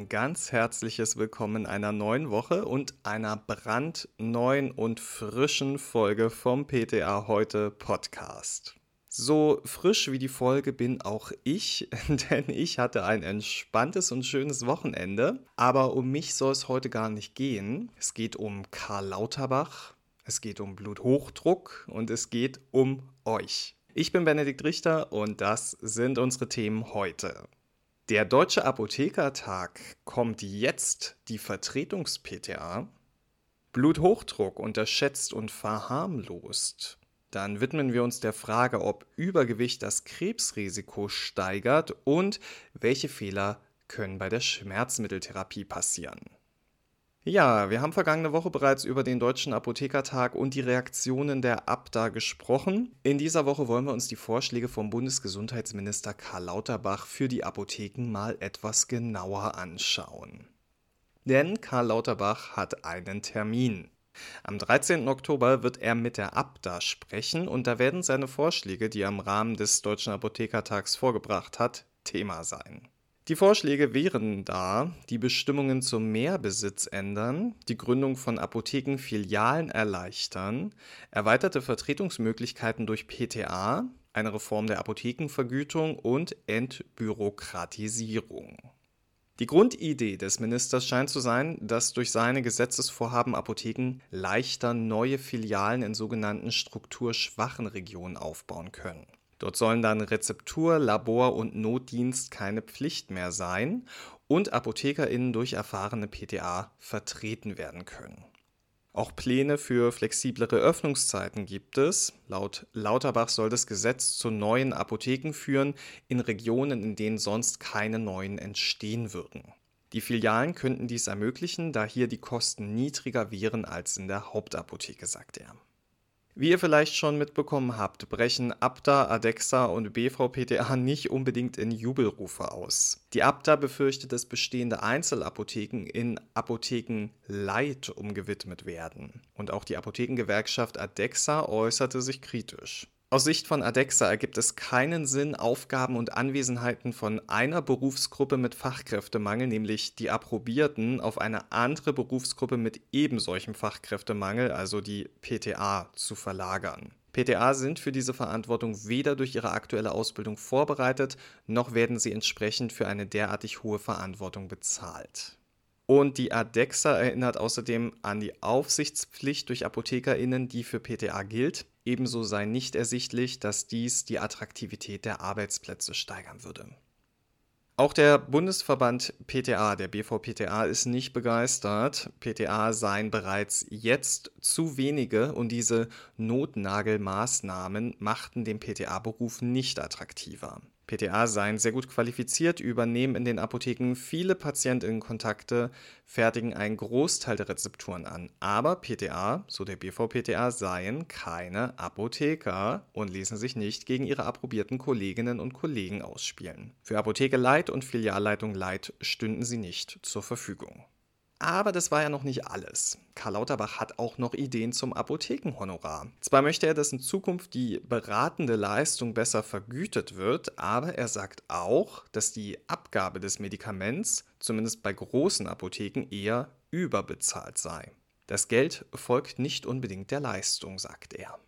ein ganz herzliches Willkommen in einer neuen Woche und einer brandneuen und frischen Folge vom PTA heute Podcast. So frisch wie die Folge bin auch ich, denn ich hatte ein entspanntes und schönes Wochenende. Aber um mich soll es heute gar nicht gehen. Es geht um Karl Lauterbach, es geht um Bluthochdruck und es geht um euch. Ich bin Benedikt Richter und das sind unsere Themen heute. Der Deutsche Apothekertag kommt jetzt die Vertretungs-PTA. Bluthochdruck unterschätzt und verharmlost. Dann widmen wir uns der Frage, ob Übergewicht das Krebsrisiko steigert und welche Fehler können bei der Schmerzmitteltherapie passieren. Ja, wir haben vergangene Woche bereits über den Deutschen Apothekertag und die Reaktionen der Abda gesprochen. In dieser Woche wollen wir uns die Vorschläge vom Bundesgesundheitsminister Karl Lauterbach für die Apotheken mal etwas genauer anschauen. Denn Karl Lauterbach hat einen Termin. Am 13. Oktober wird er mit der Abda sprechen und da werden seine Vorschläge, die er im Rahmen des Deutschen Apothekertags vorgebracht hat, Thema sein. Die Vorschläge wären da, die Bestimmungen zum Mehrbesitz ändern, die Gründung von Apothekenfilialen erleichtern, erweiterte Vertretungsmöglichkeiten durch PTA, eine Reform der Apothekenvergütung und Entbürokratisierung. Die Grundidee des Ministers scheint zu sein, dass durch seine Gesetzesvorhaben Apotheken leichter neue Filialen in sogenannten strukturschwachen Regionen aufbauen können. Dort sollen dann Rezeptur, Labor und Notdienst keine Pflicht mehr sein und ApothekerInnen durch erfahrene PTA vertreten werden können. Auch Pläne für flexiblere Öffnungszeiten gibt es. Laut Lauterbach soll das Gesetz zu neuen Apotheken führen in Regionen, in denen sonst keine neuen entstehen würden. Die Filialen könnten dies ermöglichen, da hier die Kosten niedriger wären als in der Hauptapotheke, sagt er. Wie ihr vielleicht schon mitbekommen habt, brechen Abda, Adexa und BVPTA nicht unbedingt in Jubelrufe aus. Die Abda befürchtet, dass bestehende Einzelapotheken in Apotheken Light umgewidmet werden. Und auch die Apothekengewerkschaft Adexa äußerte sich kritisch. Aus Sicht von Adexa ergibt es keinen Sinn, Aufgaben und Anwesenheiten von einer Berufsgruppe mit Fachkräftemangel, nämlich die Approbierten, auf eine andere Berufsgruppe mit ebensolchem Fachkräftemangel, also die PTA, zu verlagern. PTA sind für diese Verantwortung weder durch ihre aktuelle Ausbildung vorbereitet, noch werden sie entsprechend für eine derartig hohe Verantwortung bezahlt. Und die ADEXA erinnert außerdem an die Aufsichtspflicht durch ApothekerInnen, die für PTA gilt. Ebenso sei nicht ersichtlich, dass dies die Attraktivität der Arbeitsplätze steigern würde. Auch der Bundesverband PTA, der BVPTA, ist nicht begeistert. PTA seien bereits jetzt zu wenige und diese Notnagelmaßnahmen machten den PTA-Beruf nicht attraktiver. PTA seien sehr gut qualifiziert, übernehmen in den Apotheken viele Patientinnenkontakte, fertigen einen Großteil der Rezepturen an. Aber PTA, so der BVPTA, seien keine Apotheker und ließen sich nicht gegen ihre approbierten Kolleginnen und Kollegen ausspielen. Für Apotheke Leit und Filialleitung Leit stünden sie nicht zur Verfügung. Aber das war ja noch nicht alles. Karl Lauterbach hat auch noch Ideen zum Apothekenhonorar. Zwar möchte er, dass in Zukunft die beratende Leistung besser vergütet wird, aber er sagt auch, dass die Abgabe des Medikaments, zumindest bei großen Apotheken, eher überbezahlt sei. Das Geld folgt nicht unbedingt der Leistung, sagt er.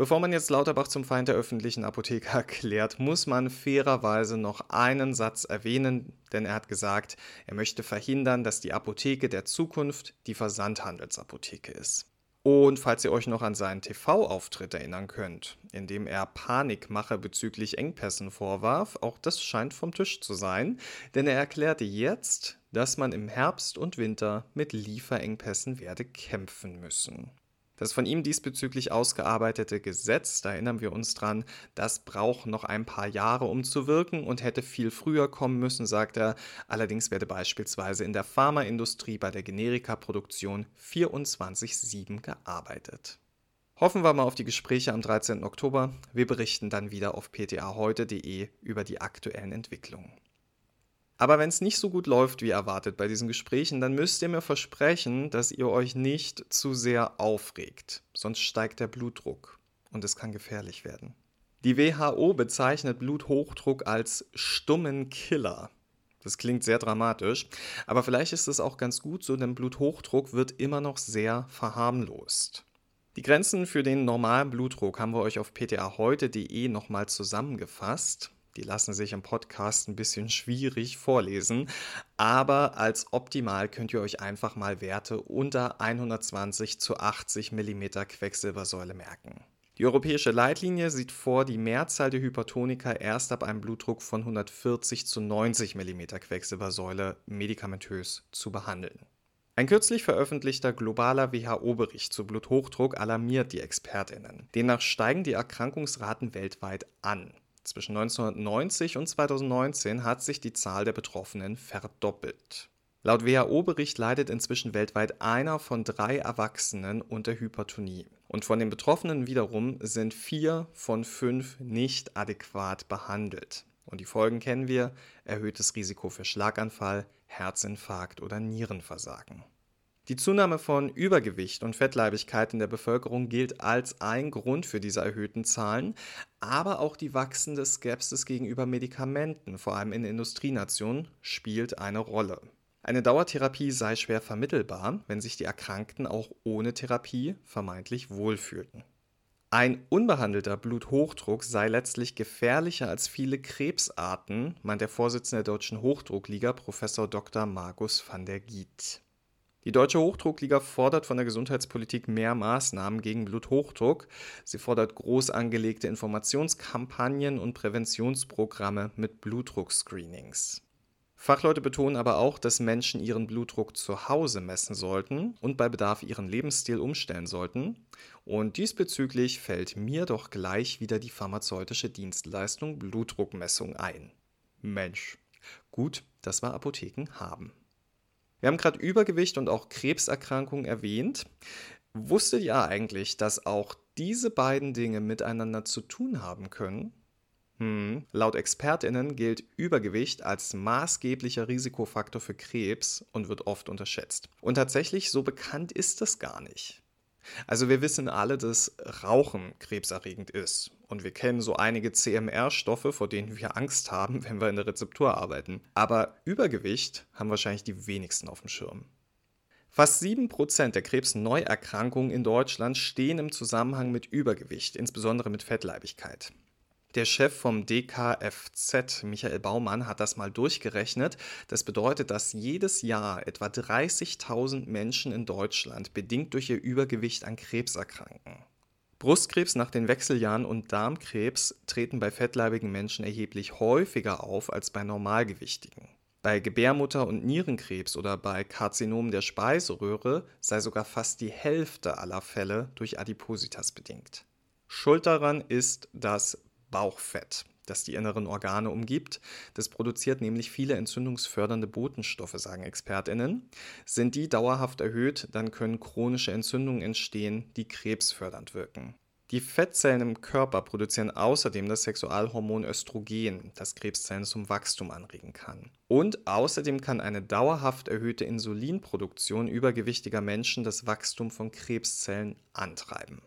Bevor man jetzt Lauterbach zum Feind der öffentlichen Apotheke erklärt, muss man fairerweise noch einen Satz erwähnen, denn er hat gesagt, er möchte verhindern, dass die Apotheke der Zukunft die Versandhandelsapotheke ist. Und falls ihr euch noch an seinen TV-Auftritt erinnern könnt, in dem er Panikmache bezüglich Engpässen vorwarf, auch das scheint vom Tisch zu sein, denn er erklärte jetzt, dass man im Herbst und Winter mit Lieferengpässen werde kämpfen müssen. Das von ihm diesbezüglich ausgearbeitete Gesetz, da erinnern wir uns dran, das braucht noch ein paar Jahre, um zu wirken und hätte viel früher kommen müssen, sagt er. Allerdings werde beispielsweise in der Pharmaindustrie bei der Generikaproduktion 24-7 gearbeitet. Hoffen wir mal auf die Gespräche am 13. Oktober. Wir berichten dann wieder auf ptaheute.de über die aktuellen Entwicklungen. Aber wenn es nicht so gut läuft wie erwartet bei diesen Gesprächen, dann müsst ihr mir versprechen, dass ihr euch nicht zu sehr aufregt. Sonst steigt der Blutdruck und es kann gefährlich werden. Die WHO bezeichnet Bluthochdruck als stummen Killer. Das klingt sehr dramatisch, aber vielleicht ist es auch ganz gut so, denn Bluthochdruck wird immer noch sehr verharmlost. Die Grenzen für den normalen Blutdruck haben wir euch auf ptaheute.de nochmal zusammengefasst. Die lassen sich im Podcast ein bisschen schwierig vorlesen, aber als optimal könnt ihr euch einfach mal Werte unter 120 zu 80 mm Quecksilbersäule merken. Die europäische Leitlinie sieht vor, die Mehrzahl der Hypertoniker erst ab einem Blutdruck von 140 zu 90 mm Quecksilbersäule medikamentös zu behandeln. Ein kürzlich veröffentlichter globaler WHO-Bericht zu Bluthochdruck alarmiert die Expertinnen. Demnach steigen die Erkrankungsraten weltweit an. Zwischen 1990 und 2019 hat sich die Zahl der Betroffenen verdoppelt. Laut WHO-Bericht leidet inzwischen weltweit einer von drei Erwachsenen unter Hypertonie. Und von den Betroffenen wiederum sind vier von fünf nicht adäquat behandelt. Und die Folgen kennen wir: erhöhtes Risiko für Schlaganfall, Herzinfarkt oder Nierenversagen. Die Zunahme von Übergewicht und Fettleibigkeit in der Bevölkerung gilt als ein Grund für diese erhöhten Zahlen, aber auch die wachsende Skepsis gegenüber Medikamenten, vor allem in Industrienationen, spielt eine Rolle. Eine Dauertherapie sei schwer vermittelbar, wenn sich die Erkrankten auch ohne Therapie vermeintlich wohlfühlten. Ein unbehandelter Bluthochdruck sei letztlich gefährlicher als viele Krebsarten, meint der Vorsitzende der Deutschen Hochdruckliga, Professor Dr. Markus van der Giet. Die Deutsche Hochdruckliga fordert von der Gesundheitspolitik mehr Maßnahmen gegen Bluthochdruck. Sie fordert groß angelegte Informationskampagnen und Präventionsprogramme mit Blutdruckscreenings. Fachleute betonen aber auch, dass Menschen ihren Blutdruck zu Hause messen sollten und bei Bedarf ihren Lebensstil umstellen sollten. Und diesbezüglich fällt mir doch gleich wieder die pharmazeutische Dienstleistung Blutdruckmessung ein. Mensch, gut, dass wir Apotheken haben. Wir haben gerade Übergewicht und auch Krebserkrankungen erwähnt. Wusstet ihr eigentlich, dass auch diese beiden Dinge miteinander zu tun haben können? Hm. Laut Expertinnen gilt Übergewicht als maßgeblicher Risikofaktor für Krebs und wird oft unterschätzt. Und tatsächlich, so bekannt ist das gar nicht. Also wir wissen alle, dass Rauchen krebserregend ist. Und wir kennen so einige CMR-Stoffe, vor denen wir Angst haben, wenn wir in der Rezeptur arbeiten. Aber Übergewicht haben wahrscheinlich die wenigsten auf dem Schirm. Fast 7% der Krebsneuerkrankungen in Deutschland stehen im Zusammenhang mit Übergewicht, insbesondere mit Fettleibigkeit. Der Chef vom DKFZ, Michael Baumann, hat das mal durchgerechnet. Das bedeutet, dass jedes Jahr etwa 30.000 Menschen in Deutschland bedingt durch ihr Übergewicht an Krebs erkranken. Brustkrebs nach den Wechseljahren und Darmkrebs treten bei fettleibigen Menschen erheblich häufiger auf als bei Normalgewichtigen. Bei Gebärmutter- und Nierenkrebs oder bei Karzinomen der Speiseröhre sei sogar fast die Hälfte aller Fälle durch Adipositas bedingt. Schuld daran ist das Bauchfett, das die inneren Organe umgibt. Das produziert nämlich viele entzündungsfördernde Botenstoffe, sagen Expertinnen. Sind die dauerhaft erhöht, dann können chronische Entzündungen entstehen, die krebsfördernd wirken. Die Fettzellen im Körper produzieren außerdem das Sexualhormon Östrogen, das Krebszellen zum Wachstum anregen kann. Und außerdem kann eine dauerhaft erhöhte Insulinproduktion übergewichtiger Menschen das Wachstum von Krebszellen antreiben.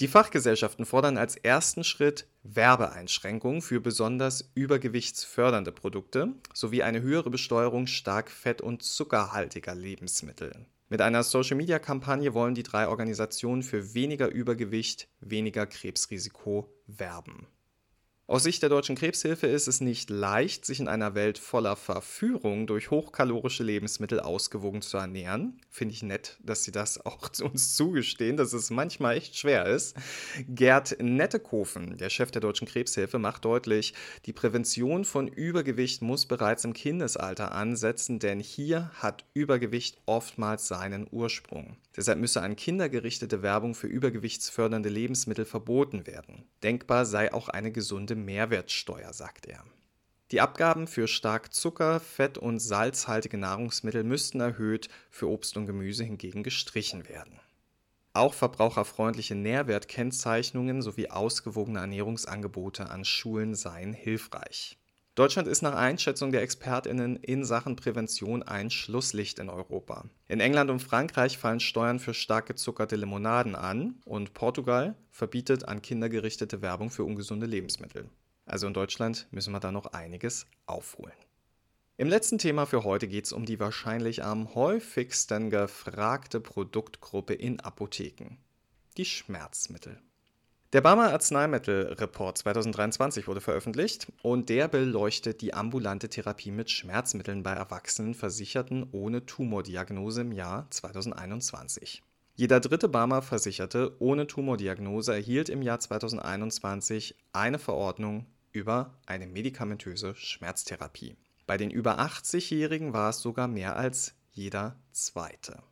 Die Fachgesellschaften fordern als ersten Schritt Werbeeinschränkungen für besonders übergewichtsfördernde Produkte sowie eine höhere Besteuerung stark fett- und zuckerhaltiger Lebensmittel. Mit einer Social-Media-Kampagne wollen die drei Organisationen für weniger Übergewicht, weniger Krebsrisiko werben. Aus Sicht der Deutschen Krebshilfe ist es nicht leicht, sich in einer Welt voller Verführung durch hochkalorische Lebensmittel ausgewogen zu ernähren. Finde ich nett, dass Sie das auch zu uns zugestehen, dass es manchmal echt schwer ist. Gerd Nettekofen, der Chef der Deutschen Krebshilfe, macht deutlich, die Prävention von Übergewicht muss bereits im Kindesalter ansetzen, denn hier hat Übergewicht oftmals seinen Ursprung. Deshalb müsse an Kinder gerichtete Werbung für übergewichtsfördernde Lebensmittel verboten werden. Denkbar sei auch eine gesunde Mehrwertsteuer, sagt er. Die Abgaben für stark Zucker, Fett und salzhaltige Nahrungsmittel müssten erhöht, für Obst und Gemüse hingegen gestrichen werden. Auch verbraucherfreundliche Nährwertkennzeichnungen sowie ausgewogene Ernährungsangebote an Schulen seien hilfreich. Deutschland ist nach Einschätzung der Expertinnen in Sachen Prävention ein Schlusslicht in Europa. In England und Frankreich fallen Steuern für stark gezuckerte Limonaden an und Portugal verbietet an Kinder gerichtete Werbung für ungesunde Lebensmittel. Also in Deutschland müssen wir da noch einiges aufholen. Im letzten Thema für heute geht es um die wahrscheinlich am häufigsten gefragte Produktgruppe in Apotheken, die Schmerzmittel. Der Barmer Arzneimittelreport 2023 wurde veröffentlicht und der beleuchtet die ambulante Therapie mit Schmerzmitteln bei Erwachsenen Versicherten ohne Tumordiagnose im Jahr 2021. Jeder dritte Barmer Versicherte ohne Tumordiagnose erhielt im Jahr 2021 eine Verordnung über eine medikamentöse Schmerztherapie. Bei den über 80-Jährigen war es sogar mehr als jeder zweite.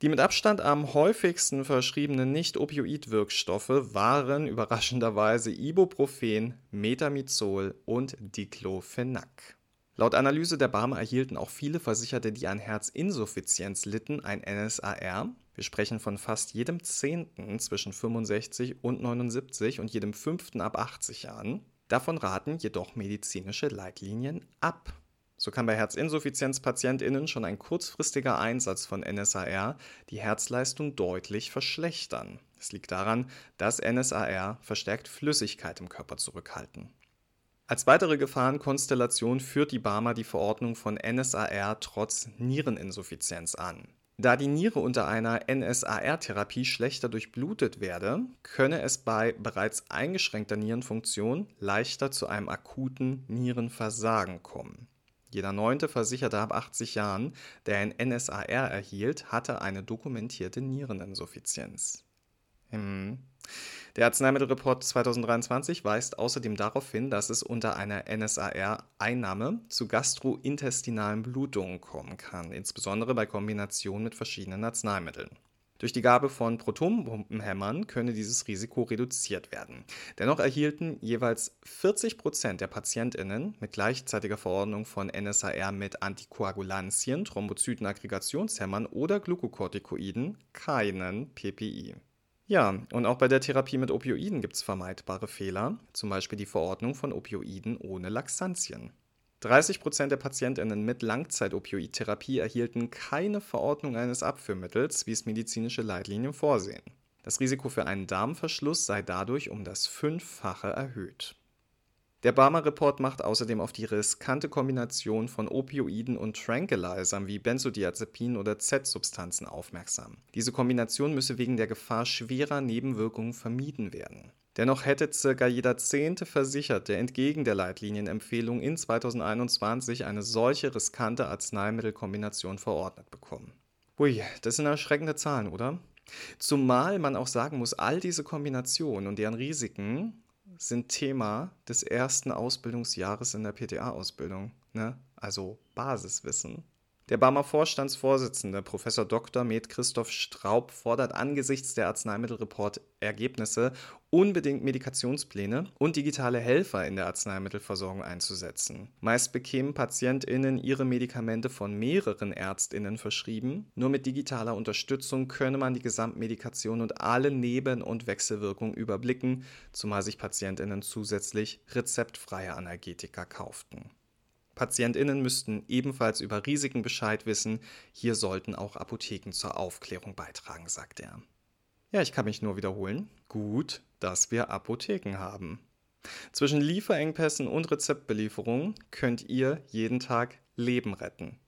Die mit Abstand am häufigsten verschriebenen Nicht-Opioid-Wirkstoffe waren überraschenderweise Ibuprofen, Metamizol und Diclofenac. Laut Analyse der Barmer erhielten auch viele Versicherte, die an Herzinsuffizienz litten, ein NSAR. Wir sprechen von fast jedem Zehnten zwischen 65 und 79 und jedem Fünften ab 80 Jahren. Davon raten jedoch medizinische Leitlinien ab. So kann bei Herzinsuffizienzpatientinnen schon ein kurzfristiger Einsatz von NSAR die Herzleistung deutlich verschlechtern. Es liegt daran, dass NSAR verstärkt Flüssigkeit im Körper zurückhalten. Als weitere Gefahrenkonstellation führt die Barmer die Verordnung von NSAR trotz Niereninsuffizienz an. Da die Niere unter einer NSAR-Therapie schlechter durchblutet werde, könne es bei bereits eingeschränkter Nierenfunktion leichter zu einem akuten Nierenversagen kommen. Jeder neunte Versicherte ab 80 Jahren, der ein NSAR erhielt, hatte eine dokumentierte Niereninsuffizienz. Hm. Der Arzneimittelreport 2023 weist außerdem darauf hin, dass es unter einer NSAR-Einnahme zu gastrointestinalen Blutungen kommen kann, insbesondere bei Kombination mit verschiedenen Arzneimitteln. Durch die Gabe von Protonenpumpenhämmern könne dieses Risiko reduziert werden. Dennoch erhielten jeweils 40 Prozent der PatientInnen mit gleichzeitiger Verordnung von NSAR mit Antikoagulantien, Thrombozytenaggregationshämmern oder Glukokortikoiden keinen PPI. Ja, und auch bei der Therapie mit Opioiden gibt es vermeidbare Fehler, zum Beispiel die Verordnung von Opioiden ohne Laxantien. 30 Prozent der PatientInnen mit Langzeitopioidtherapie erhielten keine Verordnung eines Abführmittels, wie es medizinische Leitlinien vorsehen. Das Risiko für einen Darmverschluss sei dadurch um das Fünffache erhöht. Der Barmer-Report macht außerdem auf die riskante Kombination von Opioiden und Tranquilizern wie Benzodiazepinen oder Z-Substanzen aufmerksam. Diese Kombination müsse wegen der Gefahr schwerer Nebenwirkungen vermieden werden. Dennoch hätte circa jeder zehnte Versicherte entgegen der Leitlinienempfehlung in 2021 eine solche riskante Arzneimittelkombination verordnet bekommen. Hui, das sind erschreckende Zahlen, oder? Zumal man auch sagen muss, all diese Kombinationen und deren Risiken sind Thema des ersten Ausbildungsjahres in der PTA-Ausbildung, ne? also Basiswissen. Der Barmer Vorstandsvorsitzende Prof. Dr. Med Christoph Straub fordert angesichts der Arzneimittelreport-Ergebnisse unbedingt Medikationspläne und digitale Helfer in der Arzneimittelversorgung einzusetzen. Meist bekämen PatientInnen ihre Medikamente von mehreren ÄrztInnen verschrieben. Nur mit digitaler Unterstützung könne man die Gesamtmedikation und alle Neben- und Wechselwirkungen überblicken, zumal sich PatientInnen zusätzlich rezeptfreie Analgetika kauften. PatientInnen müssten ebenfalls über Risiken Bescheid wissen. Hier sollten auch Apotheken zur Aufklärung beitragen, sagt er. Ja, ich kann mich nur wiederholen. Gut, dass wir Apotheken haben. Zwischen Lieferengpässen und Rezeptbelieferungen könnt ihr jeden Tag Leben retten.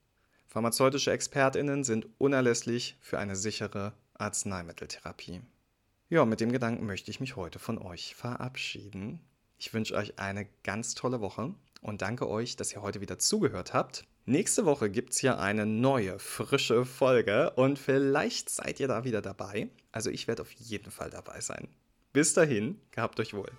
Pharmazeutische ExpertInnen sind unerlässlich für eine sichere Arzneimitteltherapie. Ja, mit dem Gedanken möchte ich mich heute von euch verabschieden. Ich wünsche euch eine ganz tolle Woche und danke euch, dass ihr heute wieder zugehört habt. Nächste Woche gibt es hier eine neue, frische Folge und vielleicht seid ihr da wieder dabei. Also ich werde auf jeden Fall dabei sein. Bis dahin, gehabt euch wohl.